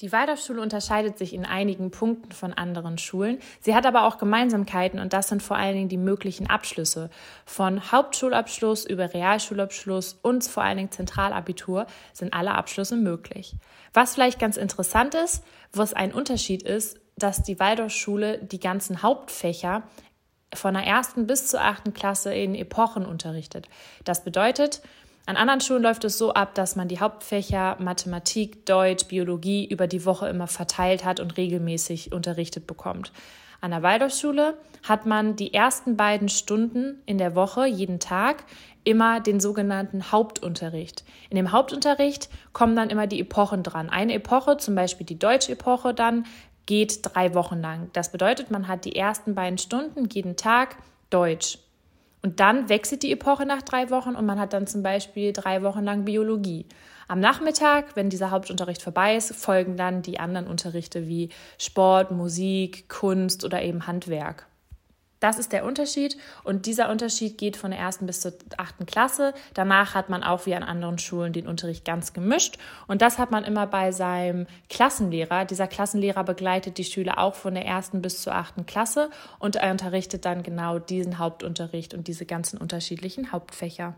Die Waldorfschule unterscheidet sich in einigen Punkten von anderen Schulen. Sie hat aber auch Gemeinsamkeiten und das sind vor allen Dingen die möglichen Abschlüsse. Von Hauptschulabschluss über Realschulabschluss und vor allen Dingen Zentralabitur sind alle Abschlüsse möglich. Was vielleicht ganz interessant ist, was ein Unterschied ist, dass die Waldorfschule die ganzen Hauptfächer von der ersten bis zur achten Klasse in Epochen unterrichtet. Das bedeutet, an anderen Schulen läuft es so ab, dass man die Hauptfächer Mathematik, Deutsch, Biologie über die Woche immer verteilt hat und regelmäßig unterrichtet bekommt. An der Waldorfschule hat man die ersten beiden Stunden in der Woche, jeden Tag, immer den sogenannten Hauptunterricht. In dem Hauptunterricht kommen dann immer die Epochen dran. Eine Epoche, zum Beispiel die Deutsch-Epoche dann, geht drei Wochen lang. Das bedeutet, man hat die ersten beiden Stunden jeden Tag Deutsch. Und dann wechselt die Epoche nach drei Wochen und man hat dann zum Beispiel drei Wochen lang Biologie. Am Nachmittag, wenn dieser Hauptunterricht vorbei ist, folgen dann die anderen Unterrichte wie Sport, Musik, Kunst oder eben Handwerk. Das ist der Unterschied und dieser Unterschied geht von der ersten bis zur achten Klasse. Danach hat man auch wie an anderen Schulen den Unterricht ganz gemischt und das hat man immer bei seinem Klassenlehrer. Dieser Klassenlehrer begleitet die Schüler auch von der ersten bis zur achten Klasse und er unterrichtet dann genau diesen Hauptunterricht und diese ganzen unterschiedlichen Hauptfächer.